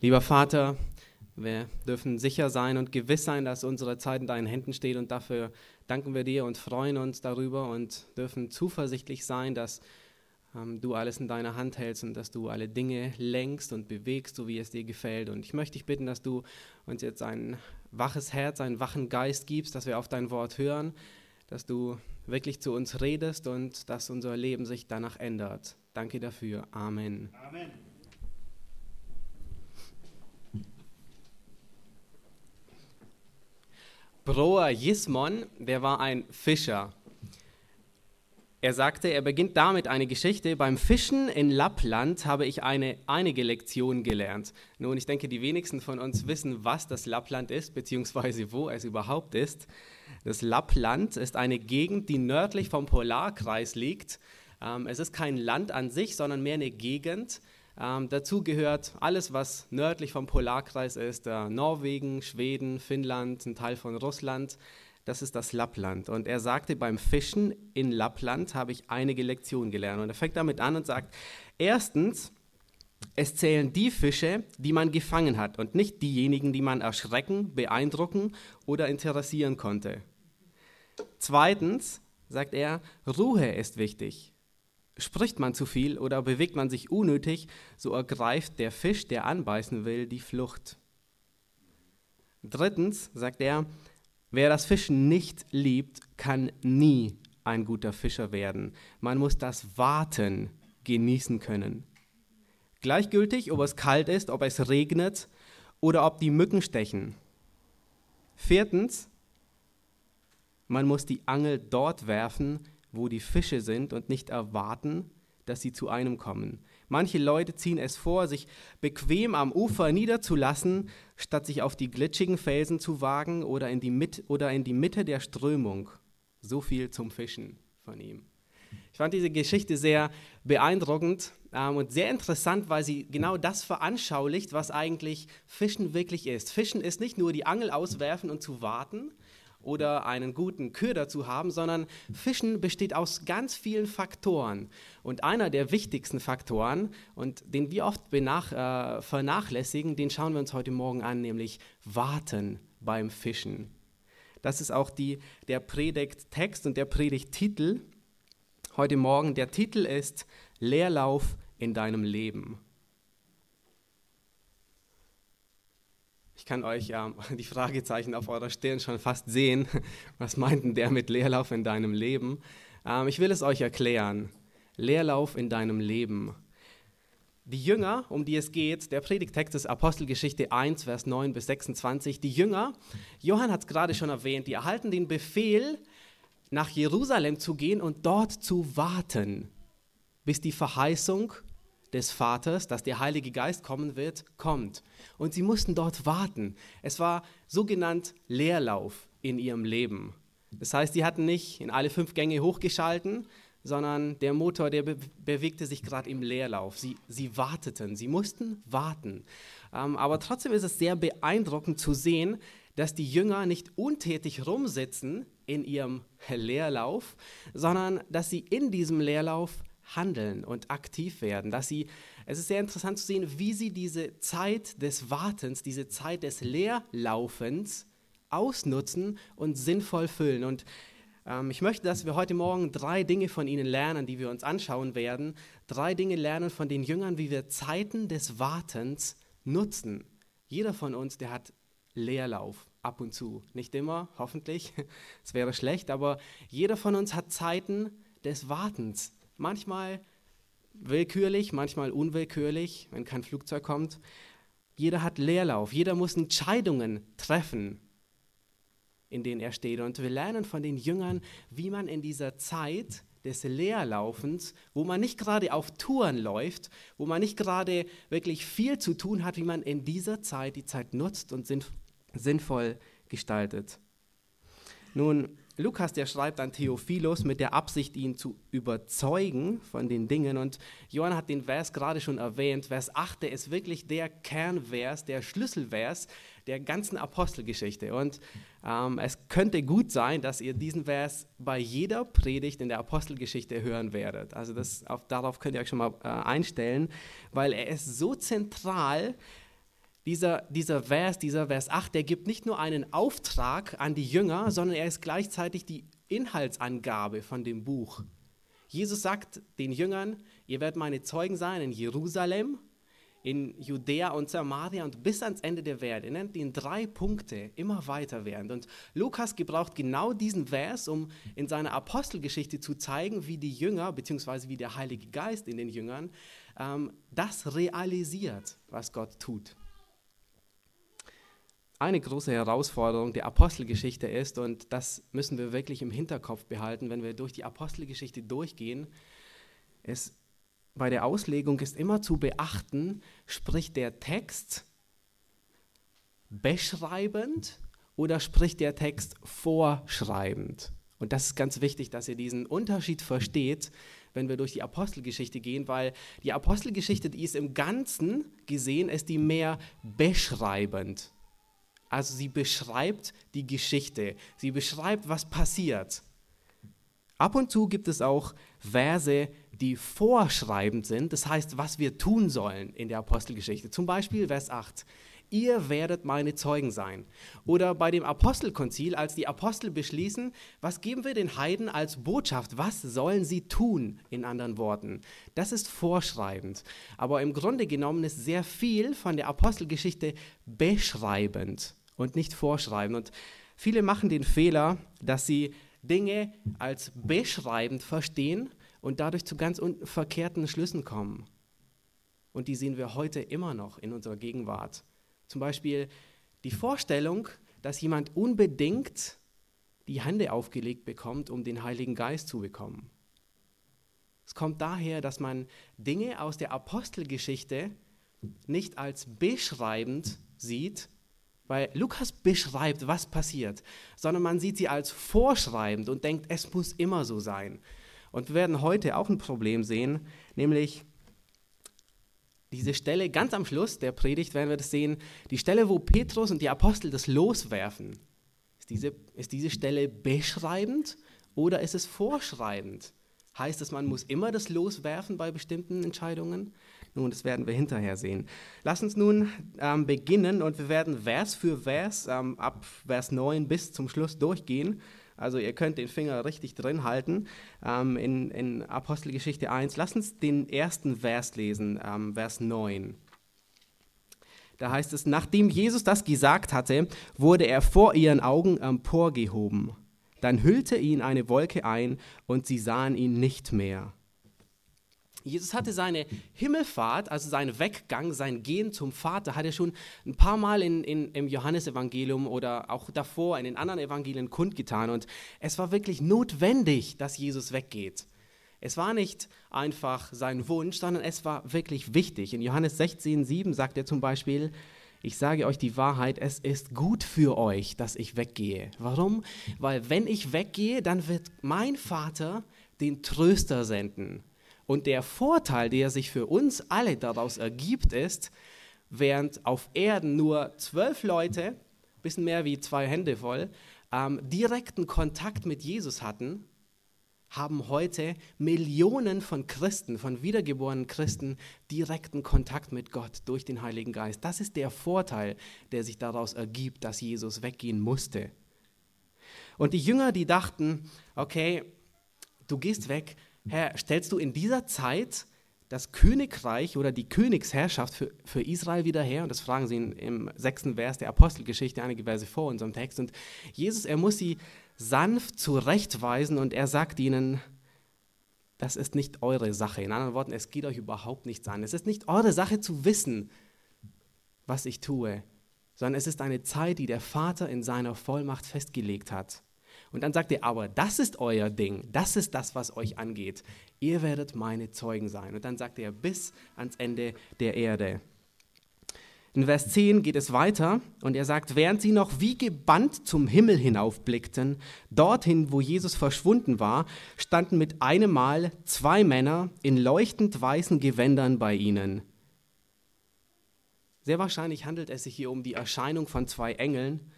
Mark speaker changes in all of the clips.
Speaker 1: Lieber Vater, wir dürfen sicher sein und gewiss sein, dass unsere Zeit in deinen Händen steht und dafür danken wir dir und freuen uns darüber und dürfen zuversichtlich sein, dass ähm, du alles in deiner Hand hältst und dass du alle Dinge lenkst und bewegst, so wie es dir gefällt. Und ich möchte dich bitten, dass du uns jetzt ein waches Herz, einen wachen Geist gibst, dass wir auf dein Wort hören, dass du wirklich zu uns redest und dass unser Leben sich danach ändert. Danke dafür. Amen. Amen. Broa Jismon, der war ein Fischer. Er sagte, er beginnt damit eine Geschichte. Beim Fischen in Lappland habe ich eine, einige Lektionen gelernt. Nun, ich denke, die wenigsten von uns wissen, was das Lappland ist, beziehungsweise wo es überhaupt ist. Das Lappland ist eine Gegend, die nördlich vom Polarkreis liegt. Ähm, es ist kein Land an sich, sondern mehr eine Gegend. Ähm, dazu gehört alles, was nördlich vom Polarkreis ist, äh, Norwegen, Schweden, Finnland, ein Teil von Russland. Das ist das Lappland. Und er sagte, beim Fischen in Lappland habe ich einige Lektionen gelernt. Und er fängt damit an und sagt, erstens, es zählen die Fische, die man gefangen hat und nicht diejenigen, die man erschrecken, beeindrucken oder interessieren konnte. Zweitens, sagt er, Ruhe ist wichtig. Spricht man zu viel oder bewegt man sich unnötig, so ergreift der Fisch, der anbeißen will, die Flucht. Drittens sagt er, wer das Fischen nicht liebt, kann nie ein guter Fischer werden. Man muss das Warten genießen können. Gleichgültig, ob es kalt ist, ob es regnet oder ob die Mücken stechen. Viertens, man muss die Angel dort werfen, wo die Fische sind und nicht erwarten, dass sie zu einem kommen. Manche Leute ziehen es vor, sich bequem am Ufer niederzulassen, statt sich auf die glitschigen Felsen zu wagen oder in die, Mit oder in die Mitte der Strömung. So viel zum Fischen von ihm. Ich fand diese Geschichte sehr beeindruckend ähm, und sehr interessant, weil sie genau das veranschaulicht, was eigentlich Fischen wirklich ist. Fischen ist nicht nur die Angel auswerfen und zu warten, oder einen guten Köder zu haben, sondern Fischen besteht aus ganz vielen Faktoren. Und einer der wichtigsten Faktoren, und den wir oft benach, äh, vernachlässigen, den schauen wir uns heute Morgen an, nämlich Warten beim Fischen. Das ist auch die, der Predigttext und der Predigttitel heute Morgen. Der Titel ist Leerlauf in deinem Leben. Kann euch äh, die Fragezeichen auf eurer Stirn schon fast sehen. Was meint denn der mit Leerlauf in deinem Leben? Ähm, ich will es euch erklären. Leerlauf in deinem Leben. Die Jünger, um die es geht, der Predigtext ist Apostelgeschichte 1, Vers 9 bis 26. Die Jünger, Johann hat es gerade schon erwähnt, die erhalten den Befehl, nach Jerusalem zu gehen und dort zu warten, bis die Verheißung des Vaters, dass der Heilige Geist kommen wird, kommt. Und sie mussten dort warten. Es war sogenannt Leerlauf in ihrem Leben. Das heißt, sie hatten nicht in alle fünf Gänge hochgeschalten, sondern der Motor, der be bewegte sich gerade im Leerlauf. Sie, sie warteten, sie mussten warten. Ähm, aber trotzdem ist es sehr beeindruckend zu sehen, dass die Jünger nicht untätig rumsitzen in ihrem Leerlauf, sondern dass sie in diesem Leerlauf handeln und aktiv werden, dass sie, es ist sehr interessant zu sehen, wie sie diese Zeit des Wartens, diese Zeit des Leerlaufens ausnutzen und sinnvoll füllen. Und ähm, ich möchte, dass wir heute Morgen drei Dinge von ihnen lernen, die wir uns anschauen werden. Drei Dinge lernen von den Jüngern, wie wir Zeiten des Wartens nutzen. Jeder von uns, der hat Leerlauf ab und zu. Nicht immer, hoffentlich, es wäre schlecht, aber jeder von uns hat Zeiten des Wartens manchmal willkürlich, manchmal unwillkürlich, wenn kein Flugzeug kommt. Jeder hat Leerlauf, jeder muss Entscheidungen treffen, in denen er steht. Und wir lernen von den Jüngern, wie man in dieser Zeit des Leerlaufens, wo man nicht gerade auf Touren läuft, wo man nicht gerade wirklich viel zu tun hat, wie man in dieser Zeit die Zeit nutzt und sinnvoll gestaltet. Nun, Lukas, der schreibt an Theophilus mit der Absicht, ihn zu überzeugen von den Dingen. Und Johann hat den Vers gerade schon erwähnt. Vers 8, der ist wirklich der Kernvers, der Schlüsselvers der ganzen Apostelgeschichte. Und ähm, es könnte gut sein, dass ihr diesen Vers bei jeder Predigt in der Apostelgeschichte hören werdet. Also das, auf, darauf könnt ihr euch schon mal äh, einstellen, weil er ist so zentral dieser, dieser Vers, dieser Vers 8, der gibt nicht nur einen Auftrag an die Jünger, sondern er ist gleichzeitig die Inhaltsangabe von dem Buch. Jesus sagt den Jüngern, ihr werdet meine Zeugen sein in Jerusalem, in Judäa und Samaria und bis ans Ende der Welt. Er nennt ihn drei Punkte, immer weiter während. Und Lukas gebraucht genau diesen Vers, um in seiner Apostelgeschichte zu zeigen, wie die Jünger, beziehungsweise wie der Heilige Geist in den Jüngern, ähm, das realisiert, was Gott tut eine große Herausforderung der Apostelgeschichte ist, und das müssen wir wirklich im Hinterkopf behalten, wenn wir durch die Apostelgeschichte durchgehen, ist, bei der Auslegung ist immer zu beachten, spricht der Text beschreibend oder spricht der Text vorschreibend? Und das ist ganz wichtig, dass ihr diesen Unterschied versteht, wenn wir durch die Apostelgeschichte gehen, weil die Apostelgeschichte, die ist im Ganzen gesehen, ist die mehr beschreibend. Also sie beschreibt die Geschichte, sie beschreibt, was passiert. Ab und zu gibt es auch Verse, die vorschreibend sind, das heißt, was wir tun sollen in der Apostelgeschichte. Zum Beispiel Vers 8. Ihr werdet meine Zeugen sein. Oder bei dem Apostelkonzil, als die Apostel beschließen, was geben wir den Heiden als Botschaft? Was sollen sie tun, in anderen Worten? Das ist vorschreibend. Aber im Grunde genommen ist sehr viel von der Apostelgeschichte beschreibend und nicht vorschreiben. Und viele machen den Fehler, dass sie Dinge als beschreibend verstehen und dadurch zu ganz verkehrten Schlüssen kommen. Und die sehen wir heute immer noch in unserer Gegenwart. Zum Beispiel die Vorstellung, dass jemand unbedingt die Hände aufgelegt bekommt, um den Heiligen Geist zu bekommen. Es kommt daher, dass man Dinge aus der Apostelgeschichte nicht als beschreibend sieht, weil Lukas beschreibt, was passiert, sondern man sieht sie als vorschreibend und denkt, es muss immer so sein. Und wir werden heute auch ein Problem sehen, nämlich diese Stelle ganz am Schluss der Predigt werden wir das sehen, die Stelle, wo Petrus und die Apostel das loswerfen. Ist diese, ist diese Stelle beschreibend oder ist es vorschreibend? Heißt es, man muss immer das loswerfen bei bestimmten Entscheidungen? Nun, das werden wir hinterher sehen. Lass uns nun ähm, beginnen und wir werden Vers für Vers ähm, ab Vers 9 bis zum Schluss durchgehen. Also ihr könnt den Finger richtig drin halten ähm, in, in, Apostelgeschichte 1. Lass uns den ersten Vers lesen, ähm, Vers 9. Da heißt es, nachdem Jesus das gesagt hatte, wurde er vor ihren Augen emporgehoben. Dann hüllte ihn eine Wolke ein und sie sahen ihn nicht mehr. Jesus hatte seine Himmelfahrt, also seinen Weggang, sein Gehen zum Vater, hat er schon ein paar Mal in, in, im Johannesevangelium oder auch davor in den anderen Evangelien kundgetan. Und es war wirklich notwendig, dass Jesus weggeht. Es war nicht einfach sein Wunsch, sondern es war wirklich wichtig. In Johannes 16, 7 sagt er zum Beispiel, ich sage euch die Wahrheit, es ist gut für euch, dass ich weggehe. Warum? Weil wenn ich weggehe, dann wird mein Vater den Tröster senden. Und der Vorteil, der sich für uns alle daraus ergibt, ist, während auf Erden nur zwölf Leute, bisschen mehr wie zwei Hände voll, ähm, direkten Kontakt mit Jesus hatten, haben heute Millionen von Christen, von wiedergeborenen Christen, direkten Kontakt mit Gott durch den Heiligen Geist. Das ist der Vorteil, der sich daraus ergibt, dass Jesus weggehen musste. Und die Jünger, die dachten, okay, du gehst weg, Herr, stellst du in dieser Zeit das Königreich oder die Königsherrschaft für, für Israel wieder her? Und das fragen sie im sechsten Vers der Apostelgeschichte, einige Verse vor unserem Text. Und Jesus, er muss sie sanft zurechtweisen und er sagt ihnen, das ist nicht eure Sache. In anderen Worten, es geht euch überhaupt nichts an. Es ist nicht eure Sache zu wissen, was ich tue, sondern es ist eine Zeit, die der Vater in seiner Vollmacht festgelegt hat. Und dann sagt er, aber das ist euer Ding, das ist das, was euch angeht. Ihr werdet meine Zeugen sein. Und dann sagt er, bis ans Ende der Erde. In Vers 10 geht es weiter und er sagt, während sie noch wie gebannt zum Himmel hinaufblickten, dorthin, wo Jesus verschwunden war, standen mit einem Mal zwei Männer in leuchtend weißen Gewändern bei ihnen. Sehr wahrscheinlich handelt es sich hier um die Erscheinung von zwei Engeln.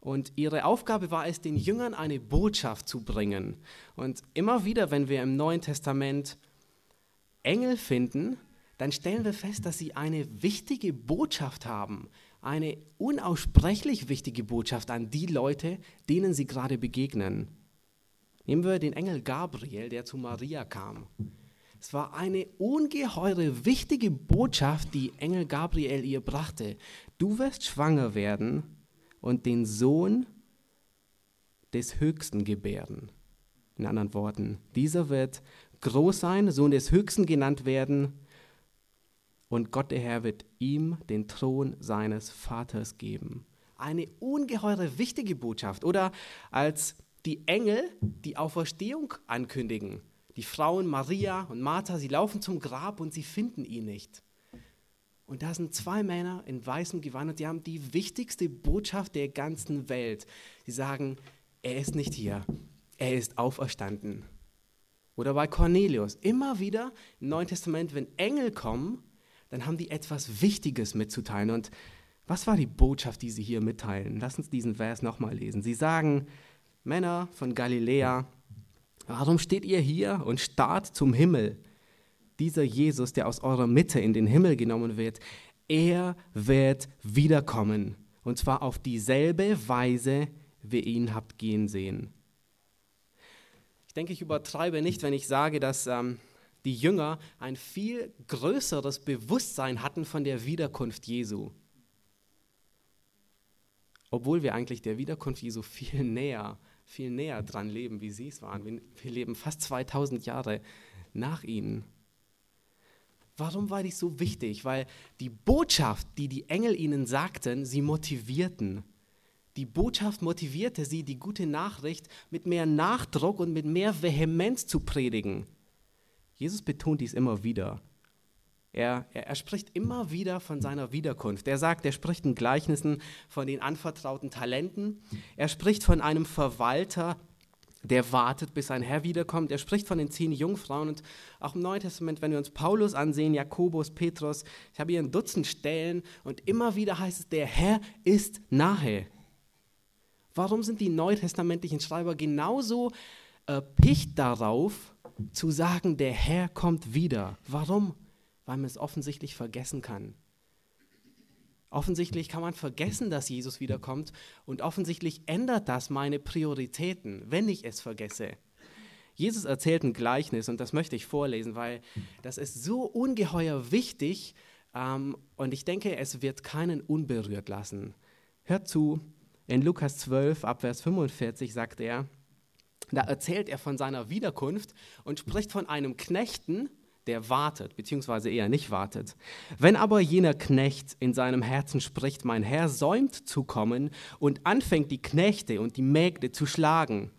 Speaker 1: Und ihre Aufgabe war es, den Jüngern eine Botschaft zu bringen. Und immer wieder, wenn wir im Neuen Testament Engel finden, dann stellen wir fest, dass sie eine wichtige Botschaft haben, eine unaussprechlich wichtige Botschaft an die Leute, denen sie gerade begegnen. Nehmen wir den Engel Gabriel, der zu Maria kam. Es war eine ungeheure wichtige Botschaft, die Engel Gabriel ihr brachte. Du wirst schwanger werden und den Sohn des Höchsten gebären. In anderen Worten, dieser wird groß sein, Sohn des Höchsten genannt werden, und Gott der Herr wird ihm den Thron seines Vaters geben. Eine ungeheure wichtige Botschaft. Oder als die Engel die Auferstehung ankündigen. Die Frauen Maria und Martha, sie laufen zum Grab und sie finden ihn nicht. Und da sind zwei Männer in weißem Gewand und die haben die wichtigste Botschaft der ganzen Welt. Sie sagen, er ist nicht hier, er ist auferstanden. Oder bei Cornelius, immer wieder im Neuen Testament, wenn Engel kommen, dann haben die etwas Wichtiges mitzuteilen. Und was war die Botschaft, die sie hier mitteilen? Lass uns diesen Vers nochmal lesen. Sie sagen, Männer von Galiläa, warum steht ihr hier und starrt zum Himmel? Dieser Jesus, der aus eurer Mitte in den Himmel genommen wird, er wird wiederkommen. Und zwar auf dieselbe Weise, wie ihr ihn habt gehen sehen. Ich denke, ich übertreibe nicht, wenn ich sage, dass ähm, die Jünger ein viel größeres Bewusstsein hatten von der Wiederkunft Jesu. Obwohl wir eigentlich der Wiederkunft Jesu viel näher, viel näher dran leben, wie sie es waren. Wir leben fast 2000 Jahre nach ihnen. Warum war dies so wichtig? Weil die Botschaft, die die Engel ihnen sagten, sie motivierten. Die Botschaft motivierte sie, die gute Nachricht mit mehr Nachdruck und mit mehr Vehemenz zu predigen. Jesus betont dies immer wieder. Er, er, er, spricht immer wieder von seiner Wiederkunft. Er sagt, er spricht in Gleichnissen von den anvertrauten Talenten. Er spricht von einem Verwalter, der wartet, bis sein Herr wiederkommt. Er spricht von den zehn Jungfrauen. Und auch im Neuen Testament, wenn wir uns Paulus ansehen, Jakobus, Petrus, ich habe hier ein Dutzend Stellen und immer wieder heißt es, der Herr ist nahe. Warum sind die neutestamentlichen Schreiber genauso erpicht darauf, zu sagen, der Herr kommt wieder. Warum? Weil man es offensichtlich vergessen kann. Offensichtlich kann man vergessen, dass Jesus wiederkommt und offensichtlich ändert das meine Prioritäten, wenn ich es vergesse. Jesus erzählt ein Gleichnis und das möchte ich vorlesen, weil das ist so ungeheuer wichtig ähm, und ich denke, es wird keinen unberührt lassen. Hört zu, in Lukas 12, Abvers 45 sagt er, da erzählt er von seiner Wiederkunft und spricht von einem Knechten, der wartet, beziehungsweise eher nicht wartet. Wenn aber jener Knecht in seinem Herzen spricht, mein Herr säumt zu kommen und anfängt die Knechte und die Mägde zu schlagen,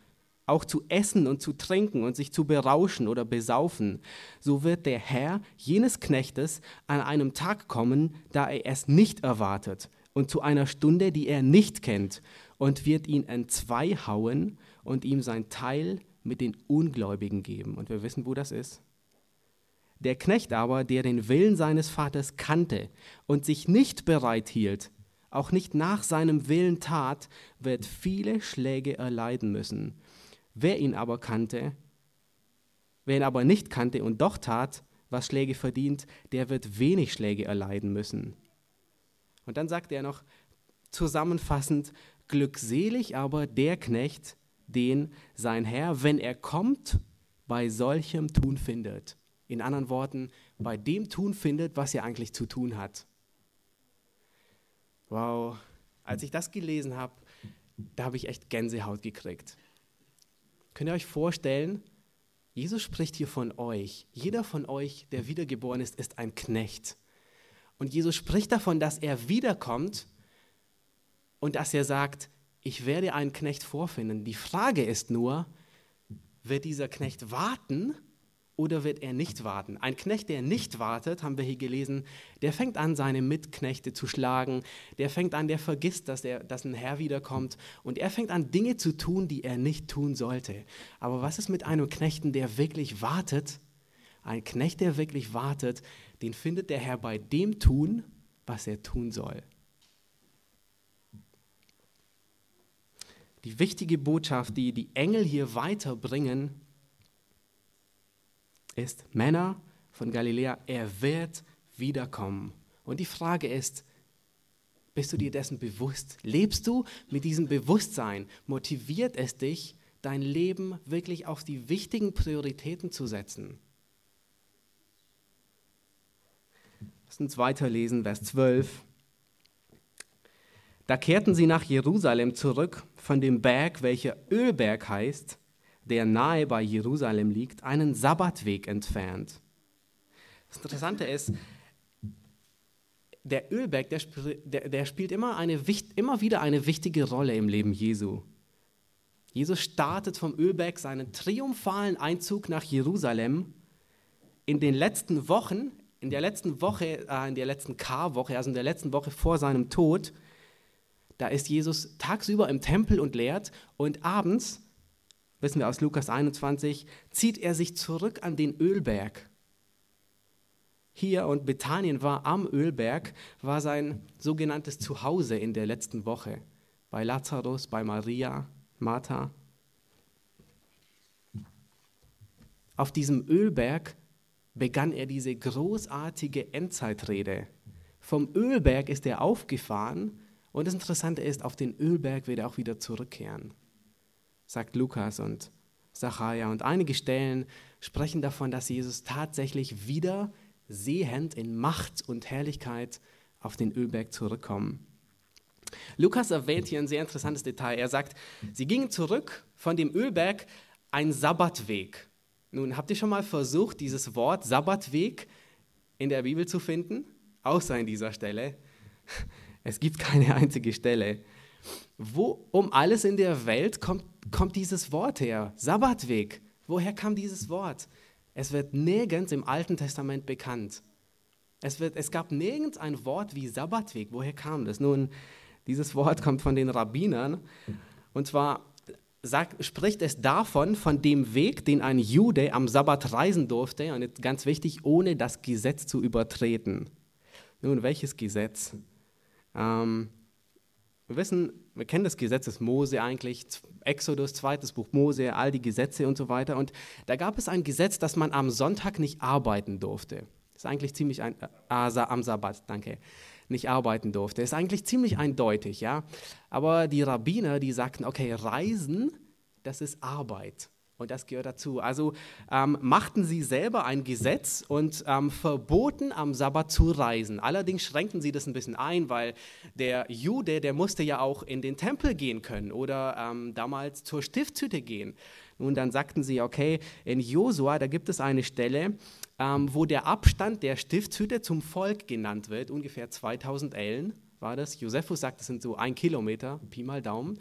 Speaker 1: auch zu essen und zu trinken und sich zu berauschen oder besaufen, so wird der Herr jenes Knechtes an einem Tag kommen, da er es nicht erwartet, und zu einer Stunde, die er nicht kennt, und wird ihn entzwei hauen und ihm sein Teil mit den Ungläubigen geben. Und wir wissen, wo das ist. Der Knecht aber, der den Willen seines Vaters kannte und sich nicht bereit hielt, auch nicht nach seinem Willen tat, wird viele Schläge erleiden müssen. Wer ihn aber kannte, wer ihn aber nicht kannte und doch tat, was Schläge verdient, der wird wenig Schläge erleiden müssen. Und dann sagt er noch zusammenfassend, glückselig aber der Knecht, den sein Herr, wenn er kommt, bei solchem Tun findet. In anderen Worten, bei dem Tun findet, was er eigentlich zu tun hat. Wow, als ich das gelesen habe, da habe ich echt Gänsehaut gekriegt. Könnt ihr euch vorstellen, Jesus spricht hier von euch. Jeder von euch, der wiedergeboren ist, ist ein Knecht. Und Jesus spricht davon, dass er wiederkommt und dass er sagt, ich werde einen Knecht vorfinden. Die Frage ist nur, wird dieser Knecht warten oder wird er nicht warten? Ein Knecht, der nicht wartet, haben wir hier gelesen, der fängt an, seine Mitknechte zu schlagen, der fängt an, der vergisst, dass, er, dass ein Herr wiederkommt und er fängt an, Dinge zu tun, die er nicht tun sollte. Aber was ist mit einem Knechten, der wirklich wartet? Ein Knecht, der wirklich wartet, den findet der Herr bei dem tun, was er tun soll. Die wichtige Botschaft, die die Engel hier weiterbringen, ist, Männer von Galiläa, er wird wiederkommen. Und die Frage ist, bist du dir dessen bewusst? Lebst du mit diesem Bewusstsein? Motiviert es dich, dein Leben wirklich auf die wichtigen Prioritäten zu setzen? Lass uns weiterlesen, Vers 12. Da kehrten sie nach Jerusalem zurück von dem Berg, welcher Ölberg heißt, der nahe bei Jerusalem liegt, einen Sabbatweg entfernt. Das Interessante ist, der Ölberg, der, der, der spielt immer, eine, immer wieder eine wichtige Rolle im Leben Jesu. Jesus startet vom Ölberg seinen triumphalen Einzug nach Jerusalem. In den letzten Wochen, in der letzten Woche, äh, in der letzten Karwoche, also in der letzten Woche vor seinem Tod, da ist Jesus tagsüber im Tempel und lehrt und abends, wissen wir aus Lukas 21, zieht er sich zurück an den Ölberg hier und Bethanien war am Ölberg, war sein sogenanntes Zuhause in der letzten Woche. Bei Lazarus, bei Maria, Martha. Auf diesem Ölberg begann er diese großartige Endzeitrede. Vom Ölberg ist er aufgefahren und das Interessante ist, auf den Ölberg wird er auch wieder zurückkehren, sagt Lukas und Zachariah. Und einige Stellen sprechen davon, dass Jesus tatsächlich wieder sehend in Macht und Herrlichkeit auf den Ölberg zurückkommen. Lukas erwähnt hier ein sehr interessantes Detail. Er sagt, sie gingen zurück von dem Ölberg ein Sabbatweg. Nun, habt ihr schon mal versucht, dieses Wort Sabbatweg in der Bibel zu finden? Außer in dieser Stelle. Es gibt keine einzige Stelle. Wo um alles in der Welt kommt, kommt dieses Wort her? Sabbatweg. Woher kam dieses Wort? Es wird nirgends im Alten Testament bekannt. Es, wird, es gab nirgends ein Wort wie Sabbatweg. Woher kam das? Nun, dieses Wort kommt von den Rabbinern. Und zwar sagt, spricht es davon, von dem Weg, den ein Jude am Sabbat reisen durfte, und ganz wichtig, ohne das Gesetz zu übertreten. Nun, welches Gesetz? Ähm, wir wissen, wir kennen das Gesetz des Mose eigentlich, Exodus, zweites Buch Mose, all die Gesetze und so weiter. Und da gab es ein Gesetz, dass man am Sonntag nicht arbeiten durfte. Ist eigentlich ziemlich ein, äh, am Sabbat, danke, nicht arbeiten durfte. Ist eigentlich ziemlich eindeutig, ja. Aber die Rabbiner, die sagten, okay, Reisen, das ist Arbeit. Und das gehört dazu. Also ähm, machten sie selber ein Gesetz und ähm, verboten am Sabbat zu reisen. Allerdings schränkten sie das ein bisschen ein, weil der Jude, der musste ja auch in den Tempel gehen können oder ähm, damals zur Stiftshütte gehen. Und dann sagten sie, okay, in Josua, da gibt es eine Stelle, ähm, wo der Abstand der Stiftshütte zum Volk genannt wird, ungefähr 2000 Ellen war das. Josephus sagt, das sind so ein Kilometer, Pi mal Daumen.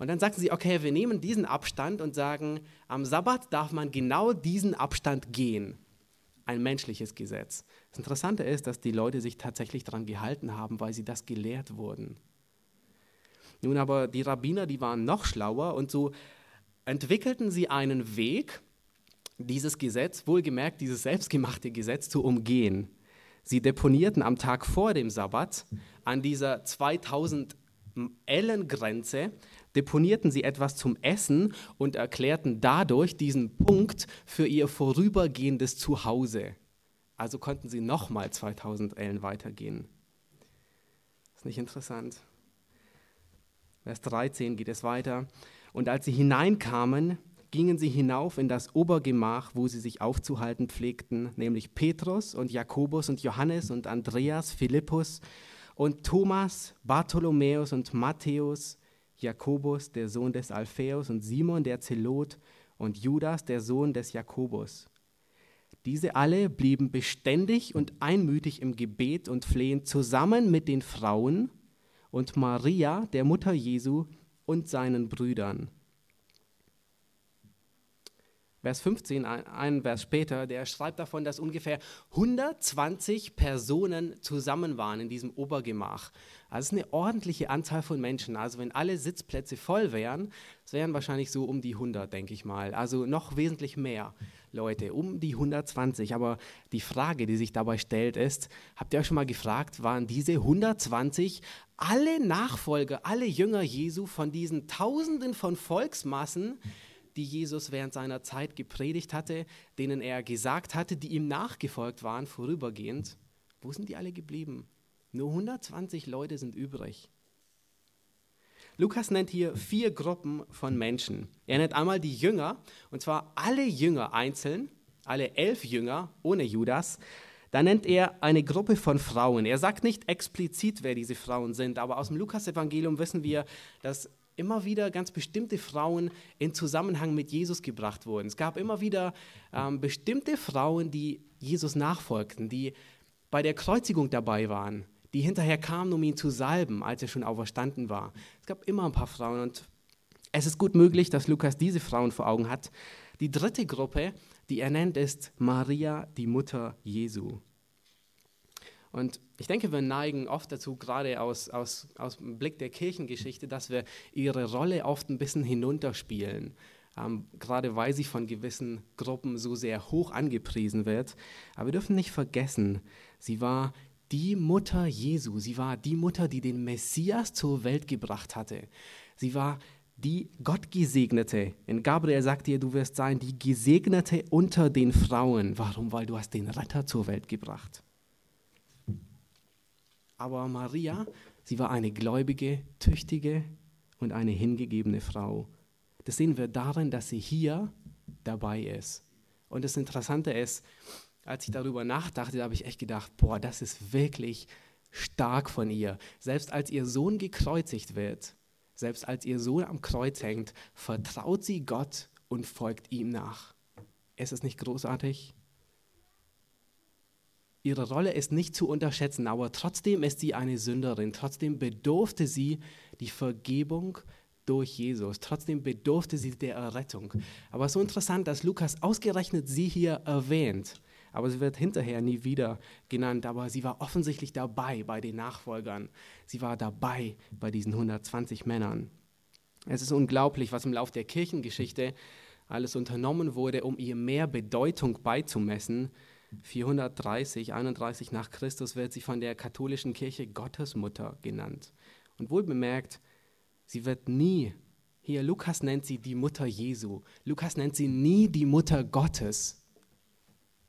Speaker 1: Und dann sagten sie, okay, wir nehmen diesen Abstand und sagen, am Sabbat darf man genau diesen Abstand gehen. Ein menschliches Gesetz. Das Interessante ist, dass die Leute sich tatsächlich daran gehalten haben, weil sie das gelehrt wurden. Nun aber die Rabbiner, die waren noch schlauer und so entwickelten sie einen Weg, dieses Gesetz, wohlgemerkt dieses selbstgemachte Gesetz, zu umgehen. Sie deponierten am Tag vor dem Sabbat an dieser 2000 Ellen Grenze deponierten sie etwas zum Essen und erklärten dadurch diesen Punkt für ihr vorübergehendes Zuhause. Also konnten sie nochmal 2000 Ellen weitergehen. Ist nicht interessant? Vers 13 geht es weiter. Und als sie hineinkamen, gingen sie hinauf in das Obergemach, wo sie sich aufzuhalten pflegten, nämlich Petrus und Jakobus und Johannes und Andreas, Philippus und Thomas, Bartholomäus und Matthäus, Jakobus, der Sohn des Alpheus, und Simon, der Zelot, und Judas, der Sohn des Jakobus. Diese alle blieben beständig und einmütig im Gebet und flehen zusammen mit den Frauen und Maria, der Mutter Jesu, und seinen Brüdern. Vers 15, ein Vers später, der schreibt davon, dass ungefähr 120 Personen zusammen waren in diesem Obergemach. Also eine ordentliche Anzahl von Menschen. Also wenn alle Sitzplätze voll wären, es wären wahrscheinlich so um die 100, denke ich mal. Also noch wesentlich mehr Leute, um die 120. Aber die Frage, die sich dabei stellt, ist, habt ihr euch schon mal gefragt, waren diese 120 alle Nachfolger, alle Jünger Jesu von diesen Tausenden von Volksmassen, die Jesus während seiner Zeit gepredigt hatte, denen er gesagt hatte, die ihm nachgefolgt waren, vorübergehend. Wo sind die alle geblieben? Nur 120 Leute sind übrig. Lukas nennt hier vier Gruppen von Menschen. Er nennt einmal die Jünger, und zwar alle Jünger einzeln, alle elf Jünger ohne Judas. Da nennt er eine Gruppe von Frauen. Er sagt nicht explizit, wer diese Frauen sind, aber aus dem Lukas-Evangelium wissen wir, dass immer wieder ganz bestimmte Frauen in Zusammenhang mit Jesus gebracht wurden. Es gab immer wieder ähm, bestimmte Frauen, die Jesus nachfolgten, die bei der Kreuzigung dabei waren, die hinterher kamen, um ihn zu salben, als er schon auferstanden war. Es gab immer ein paar Frauen und es ist gut möglich, dass Lukas diese Frauen vor Augen hat. Die dritte Gruppe, die er nennt, ist Maria, die Mutter Jesu. Und ich denke, wir neigen oft dazu, gerade aus, aus, aus dem Blick der Kirchengeschichte, dass wir ihre Rolle oft ein bisschen hinunterspielen. Ähm, gerade weil sie von gewissen Gruppen so sehr hoch angepriesen wird. Aber wir dürfen nicht vergessen, sie war die Mutter Jesu. Sie war die Mutter, die den Messias zur Welt gebracht hatte. Sie war die Gottgesegnete. In Gabriel sagt ihr, du wirst sein die Gesegnete unter den Frauen. Warum? Weil du hast den Retter zur Welt gebracht. Aber Maria, sie war eine gläubige, tüchtige und eine hingegebene Frau. Das sehen wir darin, dass sie hier dabei ist. Und das Interessante ist, als ich darüber nachdachte, da habe ich echt gedacht, boah, das ist wirklich stark von ihr. Selbst als ihr Sohn gekreuzigt wird, selbst als ihr Sohn am Kreuz hängt, vertraut sie Gott und folgt ihm nach. Ist es nicht großartig? Ihre Rolle ist nicht zu unterschätzen, aber trotzdem ist sie eine Sünderin. Trotzdem bedurfte sie die Vergebung durch Jesus. Trotzdem bedurfte sie der Errettung. Aber so interessant, dass Lukas ausgerechnet sie hier erwähnt aber sie wird hinterher nie wieder genannt. Aber sie war offensichtlich dabei bei den Nachfolgern. Sie war dabei bei diesen 120 Männern. Es ist unglaublich, was im Lauf der Kirchengeschichte alles unternommen wurde, um ihr mehr Bedeutung beizumessen. 430, 31 nach Christus wird sie von der katholischen Kirche Gottesmutter genannt. Und wohl bemerkt, sie wird nie, hier Lukas nennt sie die Mutter Jesu, Lukas nennt sie nie die Mutter Gottes,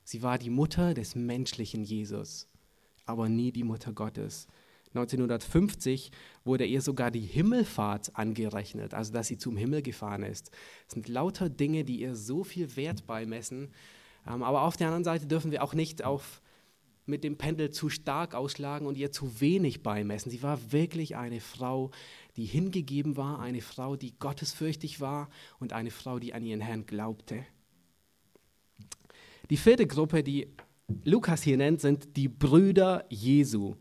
Speaker 1: Sie war die Mutter des menschlichen Jesus, aber nie die Mutter Gottes. 1950 wurde ihr sogar die Himmelfahrt angerechnet, also dass sie zum Himmel gefahren ist. Das sind lauter Dinge, die ihr so viel Wert beimessen. Ähm, aber auf der anderen Seite dürfen wir auch nicht auf, mit dem Pendel zu stark ausschlagen und ihr zu wenig beimessen. Sie war wirklich eine Frau, die hingegeben war, eine Frau, die gottesfürchtig war und eine Frau, die an ihren Herrn glaubte. Die vierte Gruppe, die Lukas hier nennt, sind die Brüder Jesu.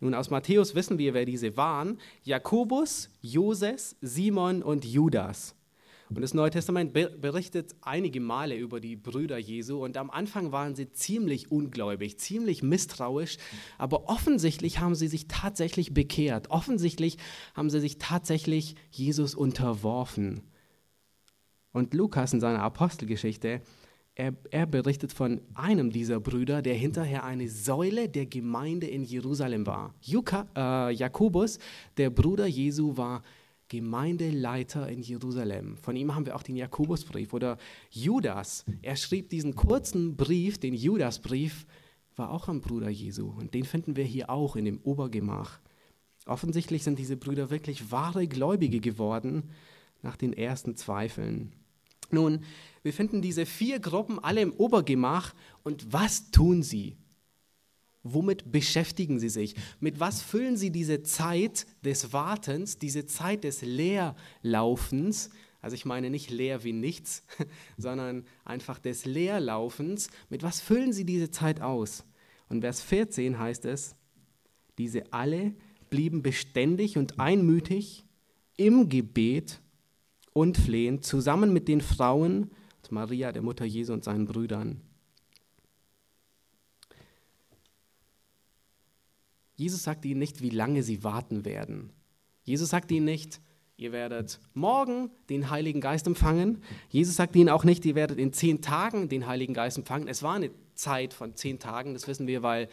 Speaker 1: Nun, aus Matthäus wissen wir, wer diese waren. Jakobus, Joses, Simon und Judas. Und das Neue Testament berichtet einige Male über die Brüder Jesu. Und am Anfang waren sie ziemlich ungläubig, ziemlich misstrauisch. Aber offensichtlich haben sie sich tatsächlich bekehrt. Offensichtlich haben sie sich tatsächlich Jesus unterworfen. Und Lukas in seiner Apostelgeschichte er, er, berichtet von einem dieser Brüder, der hinterher eine Säule der Gemeinde in Jerusalem war. Juka, äh, Jakobus, der Bruder Jesu, war Gemeindeleiter in Jerusalem. Von ihm haben wir auch den Jakobusbrief. Oder Judas, er schrieb diesen kurzen Brief, den Judasbrief, war auch ein Bruder Jesu. Und den finden wir hier auch in dem Obergemach. Offensichtlich sind diese Brüder wirklich wahre Gläubige geworden nach den ersten Zweifeln. Nun, wir finden diese vier Gruppen alle im Obergemach. Und was tun sie? Womit beschäftigen sie sich? Mit was füllen sie diese Zeit des Wartens, diese Zeit des Leerlaufens? Also ich meine nicht leer wie nichts, sondern einfach des Leerlaufens. Mit was füllen sie diese Zeit aus? Und Vers 14 heißt es, diese alle blieben beständig und einmütig im Gebet und flehen, zusammen mit den Frauen, Maria, der Mutter Jesu und seinen Brüdern. Jesus sagt ihnen nicht, wie lange sie warten werden. Jesus sagt ihnen nicht, ihr werdet morgen den Heiligen Geist empfangen. Jesus sagt ihnen auch nicht, ihr werdet in zehn Tagen den Heiligen Geist empfangen. Es war eine Zeit von zehn Tagen, das wissen wir, weil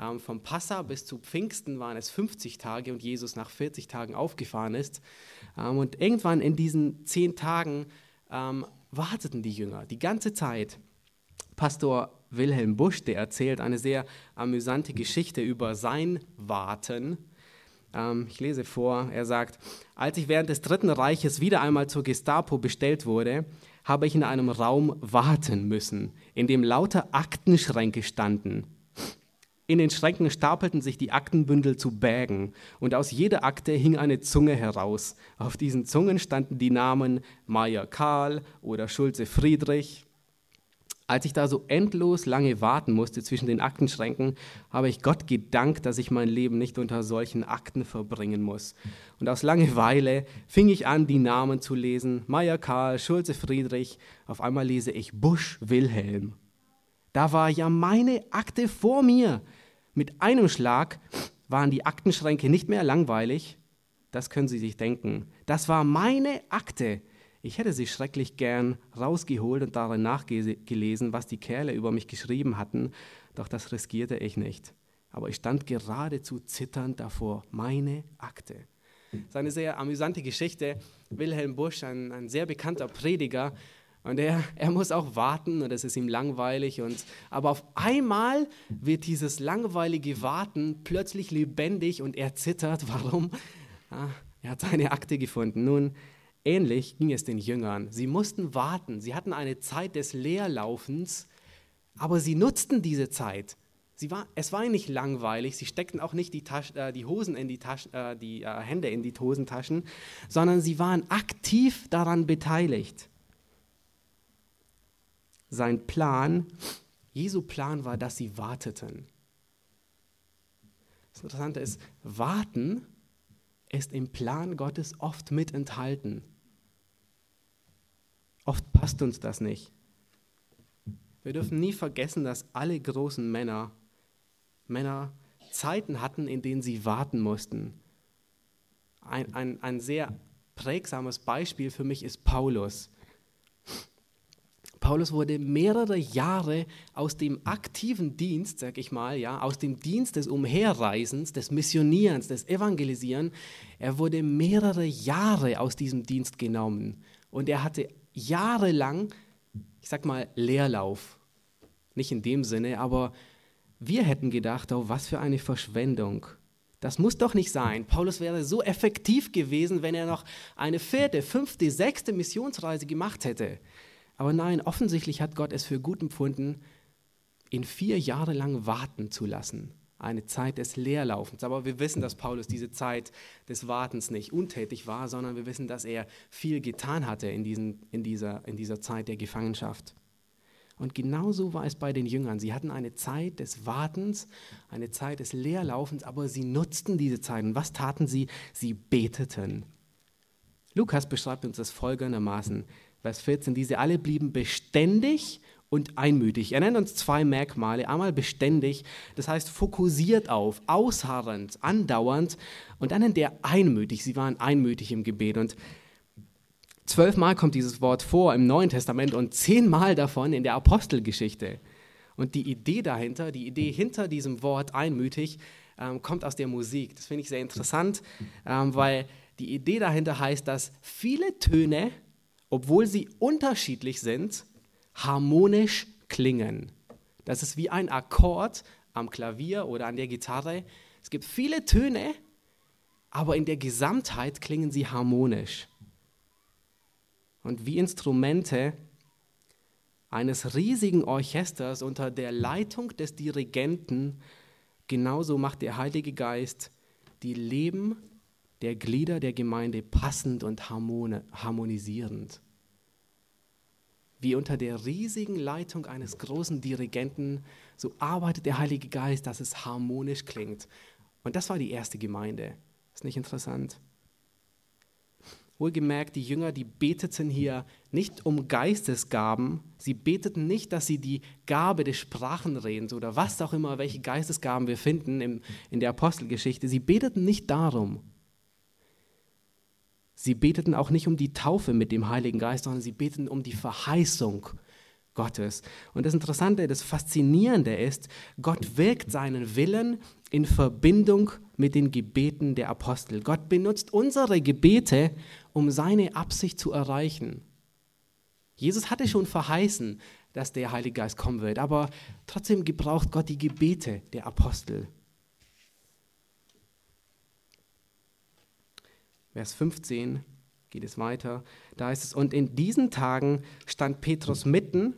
Speaker 1: ähm, vom Passa bis zu Pfingsten waren es 50 Tage und Jesus nach 40 Tagen aufgefahren ist. Ähm, und irgendwann in diesen zehn Tagen ähm, warteten die Jünger die ganze Zeit, Pastor Wilhelm Busch, der erzählt eine sehr amüsante Geschichte über sein Warten. Ähm, ich lese vor, er sagt, als ich während des Dritten Reiches wieder einmal zur Gestapo bestellt wurde, habe ich in einem Raum warten müssen, in dem lauter Aktenschränke standen. In den Schränken stapelten sich die Aktenbündel zu Bägen und aus jeder Akte hing eine Zunge heraus. Auf diesen Zungen standen die Namen Meyer Karl oder Schulze Friedrich. Als ich da so endlos lange warten musste zwischen den Aktenschränken, habe ich Gott gedankt, dass ich mein Leben nicht unter solchen Akten verbringen muss. Und aus Langeweile fing ich an, die Namen zu lesen. Meyer Karl, Schulze Friedrich. Auf einmal lese ich Busch Wilhelm. Da war ja meine Akte vor mir. Mit einem Schlag waren die Aktenschränke nicht mehr langweilig. Das können Sie sich denken. Das war meine Akte. Ich hätte sie schrecklich gern rausgeholt und darin nachgelesen, was die Kerle über mich geschrieben hatten, doch das riskierte ich nicht. Aber ich stand geradezu zitternd davor, meine Akte. Das ist eine sehr amüsante Geschichte. Wilhelm Busch, ein, ein sehr bekannter Prediger, und er, er muss auch warten und es ist ihm langweilig. Und, aber auf einmal wird dieses langweilige Warten plötzlich lebendig und er zittert. Warum? Ah, er hat seine Akte gefunden. Nun, Ähnlich ging es den Jüngern. Sie mussten warten. Sie hatten eine Zeit des Leerlaufens, aber sie nutzten diese Zeit. Sie war, es war nicht langweilig. Sie steckten auch nicht die, Tasch, äh, die Hosen in die, Tasch, äh, die äh, Hände in die Hosentaschen, sondern sie waren aktiv daran beteiligt. Sein Plan, Jesu Plan war, dass sie warteten. Das Interessante ist, warten ist im Plan Gottes oft mit enthalten. Oft passt uns das nicht. Wir dürfen nie vergessen, dass alle großen Männer, Männer Zeiten hatten, in denen sie warten mussten. Ein, ein, ein sehr prägsames Beispiel für mich ist Paulus. Paulus wurde mehrere Jahre aus dem aktiven Dienst, sag ich mal, ja, aus dem Dienst des Umherreisens, des Missionierens, des Evangelisieren, er wurde mehrere Jahre aus diesem Dienst genommen und er hatte jahrelang, ich sag mal, Leerlauf. Nicht in dem Sinne, aber wir hätten gedacht, oh, was für eine Verschwendung. Das muss doch nicht sein. Paulus wäre so effektiv gewesen, wenn er noch eine vierte, fünfte, sechste Missionsreise gemacht hätte. Aber nein, offensichtlich hat Gott es für gut empfunden, ihn vier Jahre lang warten zu lassen eine Zeit des Leerlaufens. Aber wir wissen, dass Paulus diese Zeit des Wartens nicht untätig war, sondern wir wissen, dass er viel getan hatte in, diesen, in, dieser, in dieser Zeit der Gefangenschaft. Und genauso war es bei den Jüngern. Sie hatten eine Zeit des Wartens, eine Zeit des Leerlaufens, aber sie nutzten diese Zeit. Und was taten sie? Sie beteten. Lukas beschreibt uns das folgendermaßen, Vers 14, diese alle blieben beständig und einmütig. Er nennt uns zwei Merkmale. Einmal beständig, das heißt fokussiert auf, ausharrend, andauernd. Und dann nennt er einmütig. Sie waren einmütig im Gebet. Und zwölfmal kommt dieses Wort vor im Neuen Testament und zehnmal davon in der Apostelgeschichte. Und die Idee dahinter, die Idee hinter diesem Wort einmütig, ähm, kommt aus der Musik. Das finde ich sehr interessant, ähm, weil die Idee dahinter heißt, dass viele Töne, obwohl sie unterschiedlich sind, harmonisch klingen. Das ist wie ein Akkord am Klavier oder an der Gitarre. Es gibt viele Töne, aber in der Gesamtheit klingen sie harmonisch. Und wie Instrumente eines riesigen Orchesters unter der Leitung des Dirigenten, genauso macht der Heilige Geist die Leben der Glieder der Gemeinde passend und harmonisierend wie unter der riesigen Leitung eines großen Dirigenten, so arbeitet der Heilige Geist, dass es harmonisch klingt. Und das war die erste Gemeinde. Ist nicht interessant? Wohlgemerkt, die Jünger, die beteten hier nicht um Geistesgaben, sie beteten nicht, dass sie die Gabe des Sprachenredens oder was auch immer, welche Geistesgaben wir finden in der Apostelgeschichte, sie beteten nicht darum, Sie beteten auch nicht um die Taufe mit dem Heiligen Geist, sondern sie beteten um die Verheißung Gottes. Und das Interessante, das Faszinierende ist, Gott wirkt seinen Willen in Verbindung mit den Gebeten der Apostel. Gott benutzt unsere Gebete, um seine Absicht zu erreichen. Jesus hatte schon verheißen, dass der Heilige Geist kommen wird. Aber trotzdem gebraucht Gott die Gebete der Apostel. Vers 15 geht es weiter. Da ist es, und in diesen Tagen stand Petrus mitten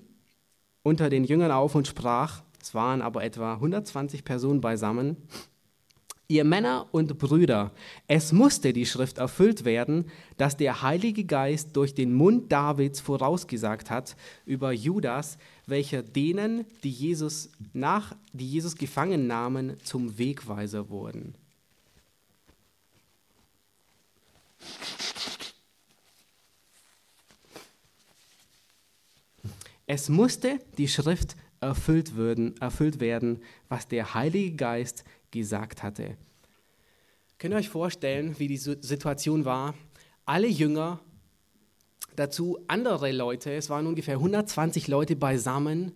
Speaker 1: unter den Jüngern auf und sprach, es waren aber etwa 120 Personen beisammen, Ihr Männer und Brüder, es musste die Schrift erfüllt werden, dass der Heilige Geist durch den Mund Davids vorausgesagt hat über Judas, welcher denen, die Jesus nach, die Jesus gefangen nahmen, zum Wegweiser wurden. Es musste die Schrift erfüllt werden, erfüllt werden, was der Heilige Geist gesagt hatte. Könnt ihr euch vorstellen, wie die Situation war? Alle Jünger, dazu andere Leute, es waren ungefähr 120 Leute beisammen.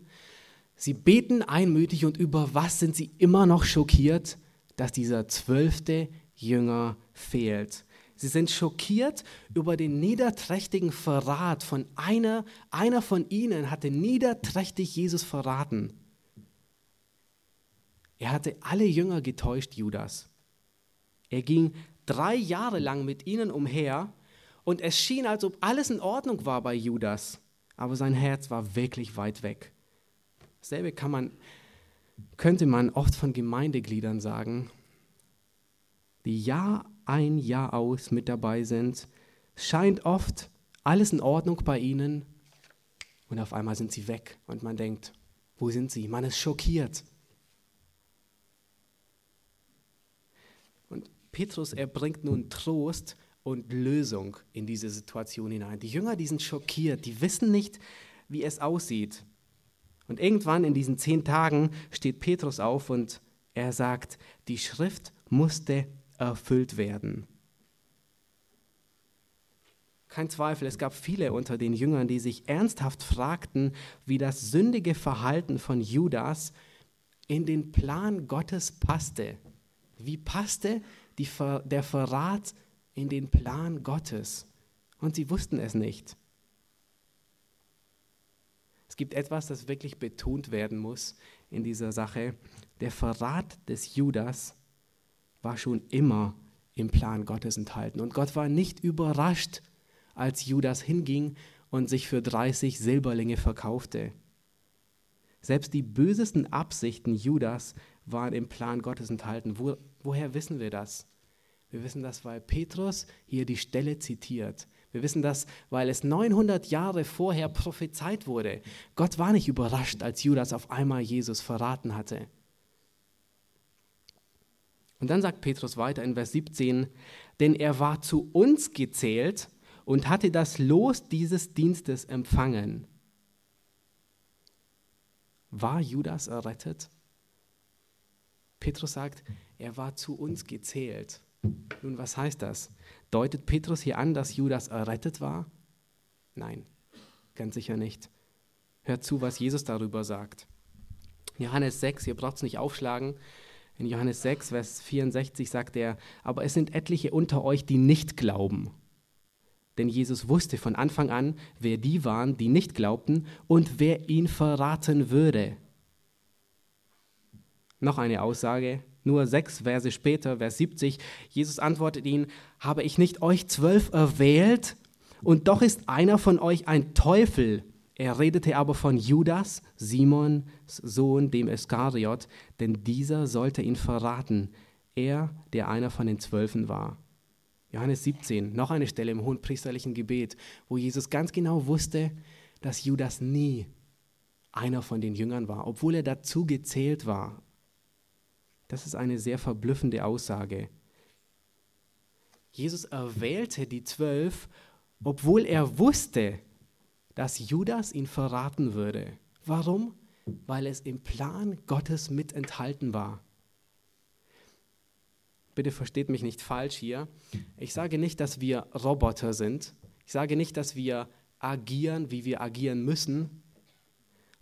Speaker 1: Sie beten einmütig und über was sind sie immer noch schockiert? Dass dieser zwölfte Jünger fehlt. Sie sind schockiert über den niederträchtigen Verrat von einer, einer von ihnen hatte niederträchtig Jesus verraten. Er hatte alle Jünger getäuscht, Judas. Er ging drei Jahre lang mit ihnen umher und es schien, als ob alles in Ordnung war bei Judas, aber sein Herz war wirklich weit weg. Dasselbe kann man, könnte man oft von Gemeindegliedern sagen, die Jahr ein, Jahr aus mit dabei sind. scheint oft alles in Ordnung bei ihnen und auf einmal sind sie weg und man denkt, wo sind sie? Man ist schockiert. Und Petrus, er bringt nun Trost und Lösung in diese Situation hinein. Die Jünger, die sind schockiert, die wissen nicht, wie es aussieht. Und irgendwann in diesen zehn Tagen steht Petrus auf und er sagt, die Schrift musste erfüllt werden. Kein Zweifel, es gab viele unter den Jüngern, die sich ernsthaft fragten, wie das sündige Verhalten von Judas in den Plan Gottes passte. Wie passte die, der Verrat in den Plan Gottes? Und sie wussten es nicht. Es gibt etwas, das wirklich betont werden muss in dieser Sache. Der Verrat des Judas war schon immer im Plan Gottes enthalten. Und Gott war nicht überrascht, als Judas hinging und sich für 30 Silberlinge verkaufte. Selbst die bösesten Absichten Judas waren im Plan Gottes enthalten. Wo, woher wissen wir das? Wir wissen das, weil Petrus hier die Stelle zitiert. Wir wissen das, weil es 900 Jahre vorher prophezeit wurde. Gott war nicht überrascht, als Judas auf einmal Jesus verraten hatte. Und dann sagt Petrus weiter in Vers 17, denn er war zu uns gezählt und hatte das Los dieses Dienstes empfangen. War Judas errettet? Petrus sagt, er war zu uns gezählt. Nun, was heißt das? Deutet Petrus hier an, dass Judas errettet war? Nein, ganz sicher nicht. Hört zu, was Jesus darüber sagt. Johannes 6, ihr braucht es nicht aufschlagen, in Johannes 6, Vers 64 sagt er, aber es sind etliche unter euch, die nicht glauben. Denn Jesus wusste von Anfang an, wer die waren, die nicht glaubten und wer ihn verraten würde. Noch eine Aussage, nur sechs Verse später, Vers 70, Jesus antwortet ihnen, habe ich nicht euch zwölf erwählt? Und doch ist einer von euch ein Teufel. Er redete aber von Judas, Simons Sohn, dem Iskariot, denn dieser sollte ihn verraten, er, der einer von den Zwölfen war. Johannes 17, noch eine Stelle im hohenpriesterlichen Gebet, wo Jesus ganz genau wusste, dass Judas nie einer von den Jüngern war, obwohl er dazu gezählt war. Das ist eine sehr verblüffende Aussage. Jesus erwählte die Zwölf, obwohl er wusste, dass Judas ihn verraten würde. Warum? Weil es im Plan Gottes mit enthalten war. Bitte versteht mich nicht falsch hier. Ich sage nicht, dass wir Roboter sind. Ich sage nicht, dass wir agieren, wie wir agieren müssen.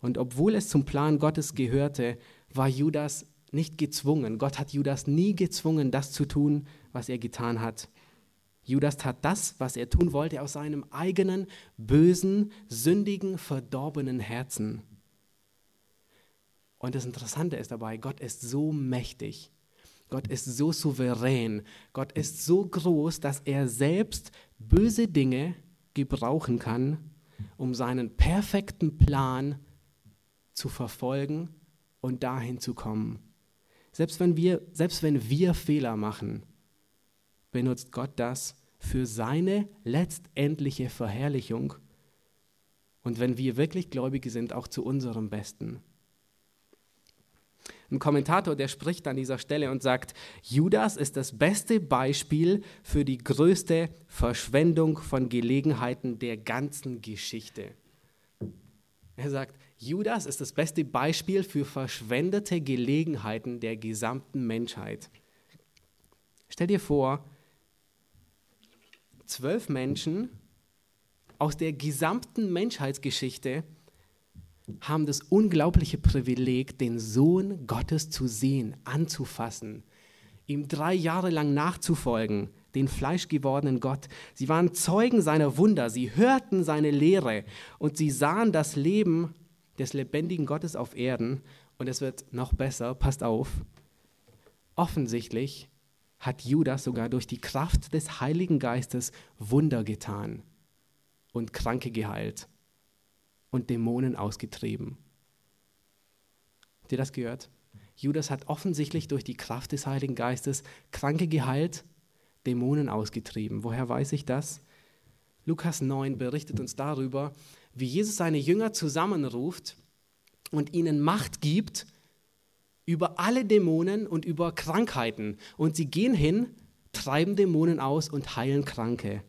Speaker 1: Und obwohl es zum Plan Gottes gehörte, war Judas nicht gezwungen. Gott hat Judas nie gezwungen, das zu tun, was er getan hat. Judas tat das, was er tun wollte, aus seinem eigenen, bösen, sündigen, verdorbenen Herzen. Und das Interessante ist dabei, Gott ist so mächtig. Gott ist so souverän. Gott ist so groß, dass er selbst böse Dinge gebrauchen kann, um seinen perfekten Plan zu verfolgen und dahin zu kommen. Selbst wenn wir, selbst wenn wir Fehler machen, benutzt Gott das für seine letztendliche Verherrlichung und wenn wir wirklich Gläubige sind, auch zu unserem Besten. Ein Kommentator, der spricht an dieser Stelle und sagt, Judas ist das beste Beispiel für die größte Verschwendung von Gelegenheiten der ganzen Geschichte. Er sagt, Judas ist das beste Beispiel für verschwendete Gelegenheiten der gesamten Menschheit. Stell dir vor, zwölf Menschen aus der gesamten Menschheitsgeschichte haben das unglaubliche Privileg, den Sohn Gottes zu sehen, anzufassen, ihm drei Jahre lang nachzufolgen, den fleischgewordenen Gott. Sie waren Zeugen seiner Wunder, sie hörten seine Lehre und sie sahen das Leben des lebendigen Gottes auf Erden. Und es wird noch besser, passt auf. Offensichtlich hat Judas sogar durch die Kraft des Heiligen Geistes Wunder getan und Kranke geheilt und Dämonen ausgetrieben. Habt ihr das gehört? Judas hat offensichtlich durch die Kraft des Heiligen Geistes Kranke geheilt, Dämonen ausgetrieben. Woher weiß ich das? Lukas 9 berichtet uns darüber, wie Jesus seine Jünger zusammenruft und ihnen Macht gibt über alle Dämonen und über Krankheiten. Und sie gehen hin, treiben Dämonen aus und heilen Kranke.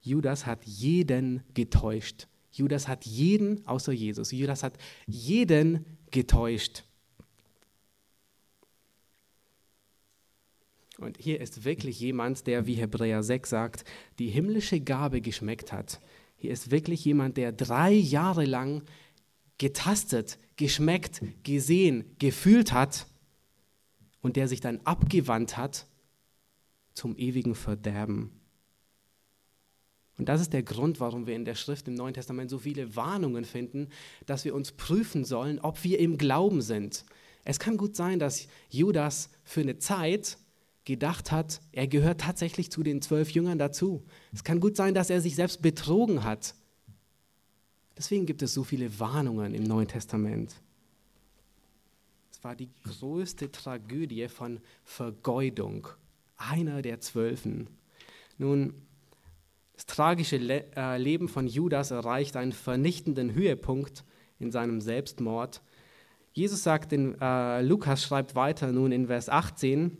Speaker 1: Judas hat jeden getäuscht. Judas hat jeden, außer Jesus, Judas hat jeden getäuscht. Und hier ist wirklich jemand, der, wie Hebräer 6 sagt, die himmlische Gabe geschmeckt hat. Hier ist wirklich jemand, der drei Jahre lang getastet, geschmeckt, gesehen, gefühlt hat und der sich dann abgewandt hat zum ewigen Verderben. Und das ist der Grund, warum wir in der Schrift im Neuen Testament so viele Warnungen finden, dass wir uns prüfen sollen, ob wir im Glauben sind. Es kann gut sein, dass Judas für eine Zeit gedacht hat, er gehört tatsächlich zu den zwölf Jüngern dazu. Es kann gut sein, dass er sich selbst betrogen hat. Deswegen gibt es so viele Warnungen im Neuen Testament. Es war die größte Tragödie von Vergeudung, einer der Zwölfen. Nun, das tragische Le äh, Leben von Judas erreicht einen vernichtenden Höhepunkt in seinem Selbstmord. Jesus sagt in äh, Lukas schreibt weiter nun in Vers 18,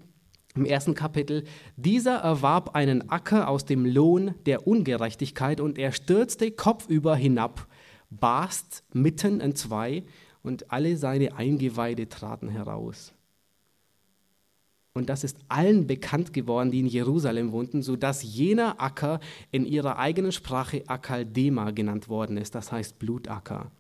Speaker 1: im ersten Kapitel, dieser erwarb einen Acker aus dem Lohn der Ungerechtigkeit und er stürzte kopfüber hinab, barst mitten in zwei und alle seine Eingeweide traten heraus. Und das ist allen bekannt geworden, die in Jerusalem wohnten, sodass jener Acker in ihrer eigenen Sprache Akaldema genannt worden ist, das heißt Blutacker.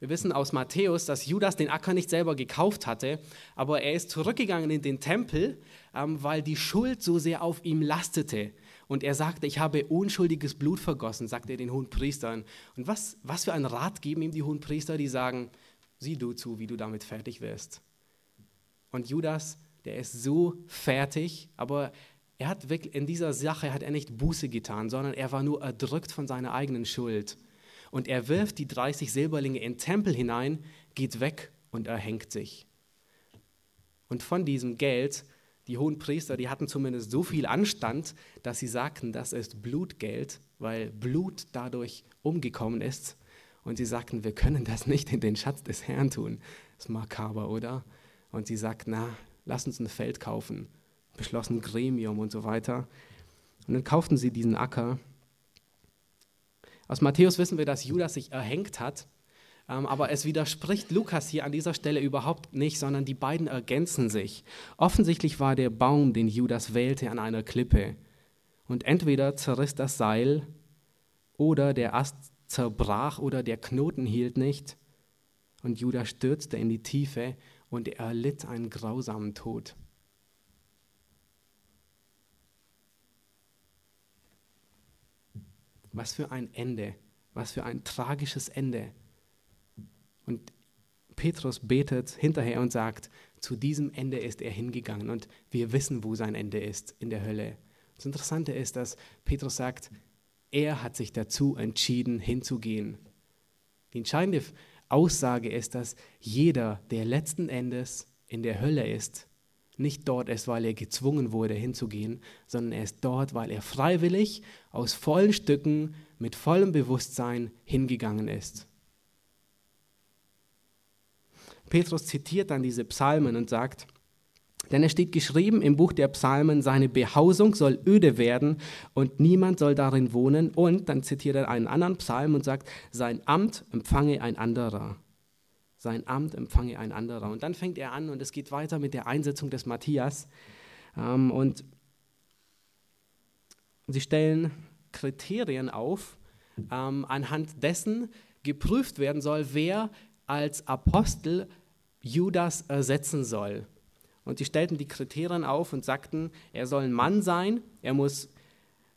Speaker 1: Wir wissen aus Matthäus, dass Judas den Acker nicht selber gekauft hatte, aber er ist zurückgegangen in den Tempel, ähm, weil die Schuld so sehr auf ihm lastete. Und er sagte, ich habe unschuldiges Blut vergossen, sagte er den hohen Priestern. Und was, was für einen Rat geben ihm die hohen Priester, die sagen, sieh du zu, wie du damit fertig wirst. Und Judas, der ist so fertig, aber er hat wirklich, in dieser Sache hat er nicht Buße getan, sondern er war nur erdrückt von seiner eigenen Schuld. Und er wirft die 30 Silberlinge in den Tempel hinein, geht weg und erhängt sich. Und von diesem Geld, die hohen Priester, die hatten zumindest so viel Anstand, dass sie sagten, das ist Blutgeld, weil Blut dadurch umgekommen ist. Und sie sagten, wir können das nicht in den Schatz des Herrn tun. Das ist makaber, oder? Und sie sagten, na, lass uns ein Feld kaufen. Beschlossen Gremium und so weiter. Und dann kauften sie diesen Acker aus Matthäus wissen wir, dass Judas sich erhängt hat, aber es widerspricht Lukas hier an dieser Stelle überhaupt nicht, sondern die beiden ergänzen sich. Offensichtlich war der Baum, den Judas wählte, an einer Klippe. Und entweder zerriss das Seil oder der Ast zerbrach oder der Knoten hielt nicht. Und Judas stürzte in die Tiefe und er erlitt einen grausamen Tod. Was für ein Ende, was für ein tragisches Ende. Und Petrus betet hinterher und sagt, zu diesem Ende ist er hingegangen und wir wissen, wo sein Ende ist, in der Hölle. Das Interessante ist, dass Petrus sagt, er hat sich dazu entschieden, hinzugehen. Die entscheidende Aussage ist, dass jeder, der letzten Endes in der Hölle ist, nicht dort ist, weil er gezwungen wurde hinzugehen, sondern er ist dort, weil er freiwillig, aus vollen Stücken, mit vollem Bewusstsein hingegangen ist. Petrus zitiert dann diese Psalmen und sagt, denn es steht geschrieben im Buch der Psalmen, seine Behausung soll öde werden und niemand soll darin wohnen. Und dann zitiert er einen anderen Psalm und sagt, sein Amt empfange ein anderer. Sein Amt empfange ein anderer. Und dann fängt er an und es geht weiter mit der Einsetzung des Matthias. Ähm, und sie stellen Kriterien auf, ähm, anhand dessen geprüft werden soll, wer als Apostel Judas ersetzen soll. Und sie stellten die Kriterien auf und sagten, er soll ein Mann sein, er, muss,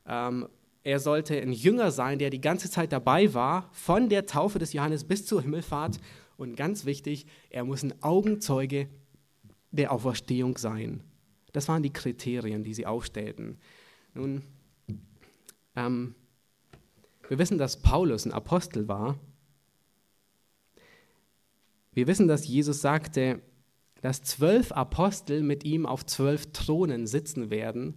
Speaker 1: ähm, er sollte ein Jünger sein, der die ganze Zeit dabei war, von der Taufe des Johannes bis zur Himmelfahrt. Und ganz wichtig, er muss ein Augenzeuge der Auferstehung sein. Das waren die Kriterien, die sie aufstellten. Nun, ähm, wir wissen, dass Paulus ein Apostel war. Wir wissen, dass Jesus sagte, dass zwölf Apostel mit ihm auf zwölf Thronen sitzen werden.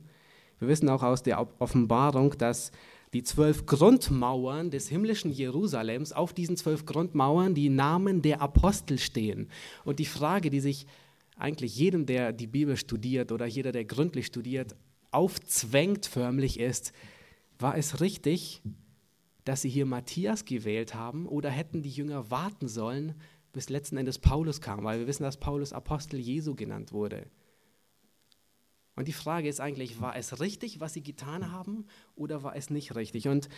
Speaker 1: Wir wissen auch aus der Offenbarung, dass die zwölf Grundmauern des himmlischen Jerusalems, auf diesen zwölf Grundmauern die Namen der Apostel stehen. Und die Frage, die sich eigentlich jedem, der die Bibel studiert oder jeder, der gründlich studiert, aufzwängt förmlich ist, war es richtig, dass sie hier Matthias gewählt haben oder hätten die Jünger warten sollen, bis letzten Endes Paulus kam, weil wir wissen, dass Paulus Apostel Jesu genannt wurde. Und die Frage ist eigentlich, war es richtig, was sie getan haben, oder war es nicht richtig? Und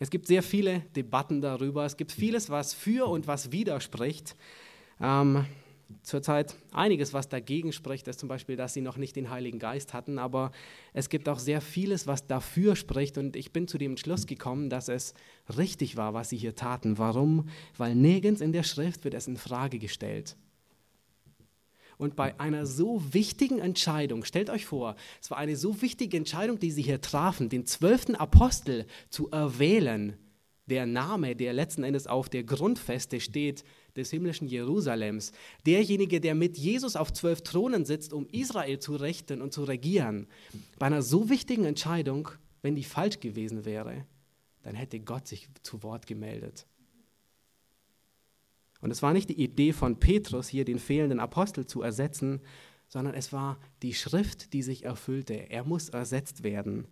Speaker 1: es gibt sehr viele Debatten darüber. Es gibt vieles, was für und was widerspricht. Ähm, zurzeit einiges, was dagegen spricht, ist zum Beispiel, dass sie noch nicht den Heiligen Geist hatten, aber es gibt auch sehr vieles, was dafür spricht und ich bin zu dem Schluss gekommen, dass es richtig war, was sie hier taten. Warum? Weil nirgends in der Schrift wird es in Frage gestellt. Und bei einer so wichtigen Entscheidung, stellt euch vor, es war eine so wichtige Entscheidung, die sie hier trafen, den zwölften Apostel zu erwählen, der Name, der letzten Endes auf der Grundfeste steht, des himmlischen Jerusalems, derjenige, der mit Jesus auf zwölf Thronen sitzt, um Israel zu richten und zu regieren, bei einer so wichtigen Entscheidung, wenn die falsch gewesen wäre, dann hätte Gott sich zu Wort gemeldet. Und es war nicht die Idee von Petrus, hier den fehlenden Apostel zu ersetzen, sondern es war die Schrift, die sich erfüllte. Er muss ersetzt werden.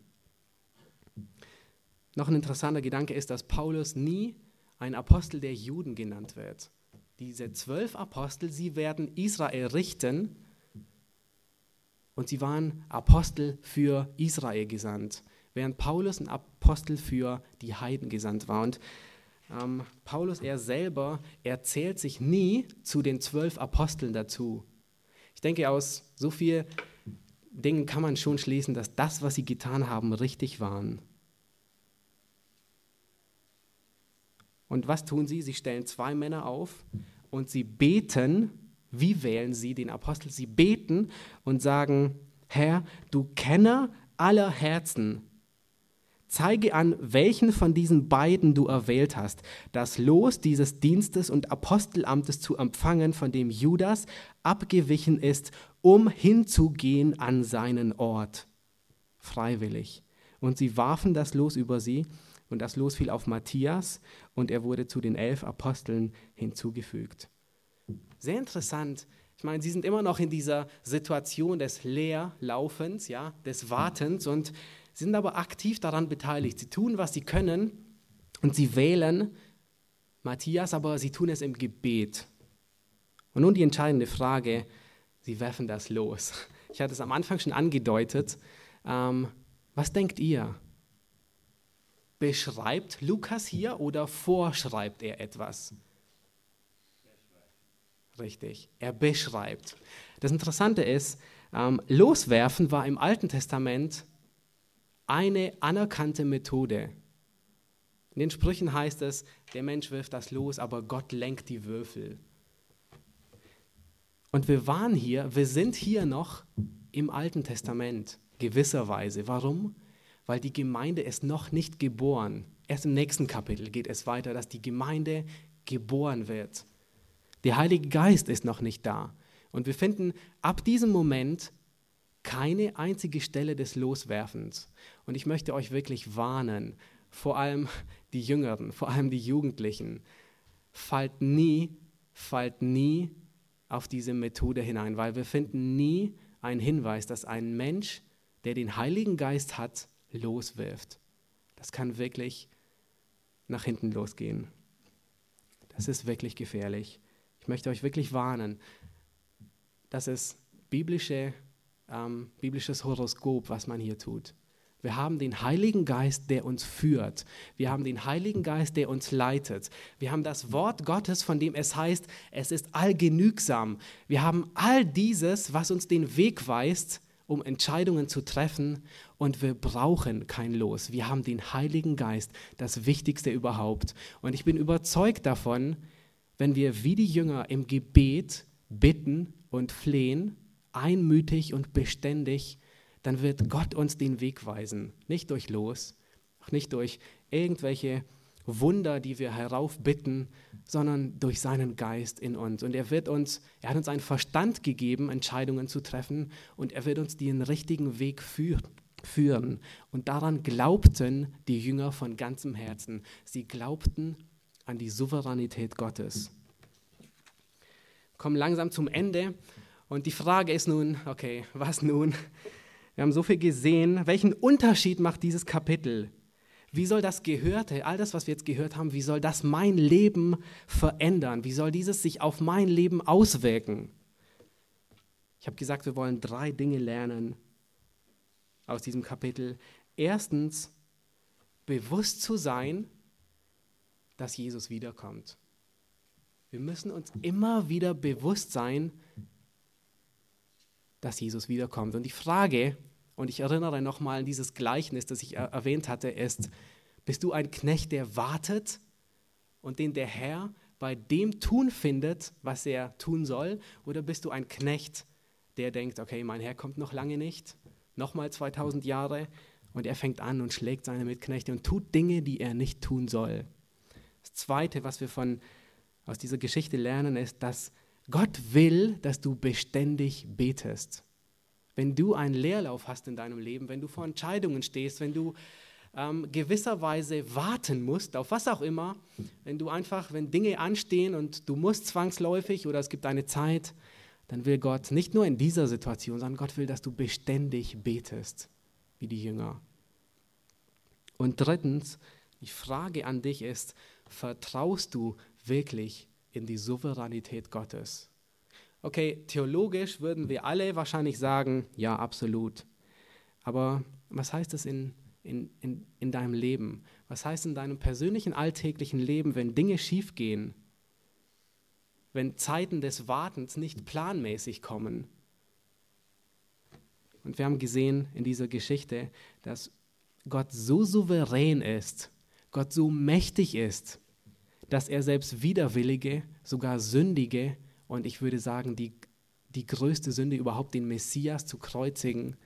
Speaker 1: Noch ein interessanter Gedanke ist, dass Paulus nie ein Apostel der Juden genannt wird diese zwölf Apostel, sie werden Israel richten und sie waren Apostel für Israel gesandt, während Paulus ein Apostel für die Heiden gesandt war. Und ähm, Paulus, er selber, erzählt sich nie zu den zwölf Aposteln dazu. Ich denke, aus so vielen Dingen kann man schon schließen, dass das, was sie getan haben, richtig waren. Und was tun sie? Sie stellen zwei Männer auf und sie beten. Wie wählen sie den Apostel? Sie beten und sagen, Herr, du Kenner aller Herzen, zeige an, welchen von diesen beiden du erwählt hast, das Los dieses Dienstes und Apostelamtes zu empfangen, von dem Judas abgewichen ist, um hinzugehen an seinen Ort, freiwillig. Und sie warfen das Los über sie und das Los fiel auf Matthias und er wurde zu den elf Aposteln hinzugefügt. Sehr interessant. Ich meine, sie sind immer noch in dieser Situation des Leerlaufens, ja, des Wartens und sind aber aktiv daran beteiligt. Sie tun, was sie können und sie wählen Matthias, aber sie tun es im Gebet. Und nun die entscheidende Frage, sie werfen das los. Ich hatte es am Anfang schon angedeutet. Ähm, was denkt ihr? Beschreibt Lukas hier oder vorschreibt er etwas? Richtig, er beschreibt. Das Interessante ist, ähm, Loswerfen war im Alten Testament eine anerkannte Methode. In den Sprüchen heißt es, der Mensch wirft das Los, aber Gott lenkt die Würfel. Und wir waren hier, wir sind hier noch im Alten Testament, gewisserweise. Warum? Weil die Gemeinde ist noch nicht geboren. Erst im nächsten Kapitel geht es weiter, dass die Gemeinde geboren wird. Der Heilige Geist ist noch nicht da. Und wir finden ab diesem Moment keine einzige Stelle des Loswerfens. Und ich möchte euch wirklich warnen, vor allem die Jüngeren, vor allem die Jugendlichen, fallt nie, fallt nie auf diese Methode hinein, weil wir finden nie einen Hinweis, dass ein Mensch, der den Heiligen Geist hat, loswirft. Das kann wirklich nach hinten losgehen. Das ist wirklich gefährlich. Ich möchte euch wirklich warnen, dass es biblische, ähm, biblisches Horoskop, was man hier tut. Wir haben den Heiligen Geist, der uns führt. Wir haben den Heiligen Geist, der uns leitet. Wir haben das Wort Gottes, von dem es heißt, es ist allgenügsam. Wir haben all dieses, was uns den Weg weist, um Entscheidungen zu treffen. Und wir brauchen kein Los. Wir haben den Heiligen Geist, das Wichtigste überhaupt. Und ich bin überzeugt davon, wenn wir wie die Jünger im Gebet bitten und flehen, einmütig und beständig, dann wird Gott uns den Weg weisen. Nicht durch Los, nicht durch irgendwelche Wunder, die wir heraufbitten, sondern durch seinen Geist in uns. Und er wird uns, er hat uns einen Verstand gegeben, Entscheidungen zu treffen und er wird uns den richtigen Weg führen. Und daran glaubten die Jünger von ganzem Herzen. Sie glaubten an die Souveränität Gottes. Kommen langsam zum Ende und die Frage ist nun, okay, was nun? Wir haben so viel gesehen. Welchen Unterschied macht dieses Kapitel? Wie soll das Gehörte, all das, was wir jetzt gehört haben, wie soll das mein Leben verändern? Wie soll dieses sich auf mein Leben auswirken? Ich habe gesagt, wir wollen drei Dinge lernen aus diesem Kapitel. Erstens, bewusst zu sein, dass Jesus wiederkommt. Wir müssen uns immer wieder bewusst sein, dass Jesus wiederkommt. Und die Frage, und ich erinnere nochmal an dieses Gleichnis, das ich erwähnt hatte, ist, bist du ein Knecht, der wartet und den der Herr bei dem tun findet, was er tun soll? Oder bist du ein Knecht, der denkt, okay, mein Herr kommt noch lange nicht, nochmal 2000 Jahre, und er fängt an und schlägt seine Mitknechte und tut Dinge, die er nicht tun soll? Das Zweite, was wir von, aus dieser Geschichte lernen, ist, dass Gott will, dass du beständig betest wenn du einen Leerlauf hast in deinem Leben, wenn du vor Entscheidungen stehst, wenn du ähm, gewisserweise warten musst, auf was auch immer, wenn du einfach, wenn Dinge anstehen und du musst zwangsläufig oder es gibt eine Zeit, dann will Gott nicht nur in dieser Situation, sondern Gott will, dass du beständig betest, wie die Jünger. Und drittens, die Frage an dich ist, vertraust du wirklich in die Souveränität Gottes? Okay, theologisch würden wir alle wahrscheinlich sagen, ja, absolut. Aber was heißt das in, in, in, in deinem Leben? Was heißt in deinem persönlichen alltäglichen Leben, wenn Dinge schiefgehen? Wenn Zeiten des Wartens nicht planmäßig kommen? Und wir haben gesehen in dieser Geschichte, dass Gott so souverän ist, Gott so mächtig ist, dass er selbst Widerwillige, sogar Sündige, und ich würde sagen, die, die größte Sünde überhaupt, den Messias zu kreuzigen,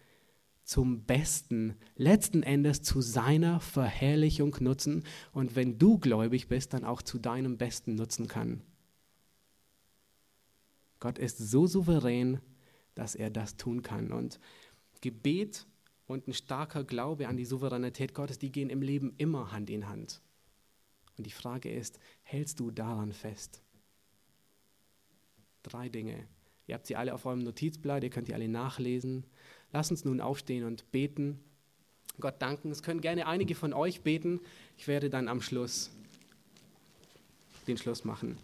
Speaker 1: zum Besten, letzten Endes zu seiner Verherrlichung nutzen und wenn du gläubig bist, dann auch zu deinem Besten nutzen kann. Gott ist so souverän, dass er das tun kann. Und Gebet und ein starker Glaube an die Souveränität Gottes, die gehen im Leben immer Hand in Hand. Und die Frage ist, hältst du daran fest? Drei Dinge. Ihr habt sie alle auf eurem Notizblatt, ihr könnt die alle nachlesen. Lasst uns nun aufstehen und beten. Gott danken. Es können gerne einige von euch beten. Ich werde dann am Schluss den Schluss machen.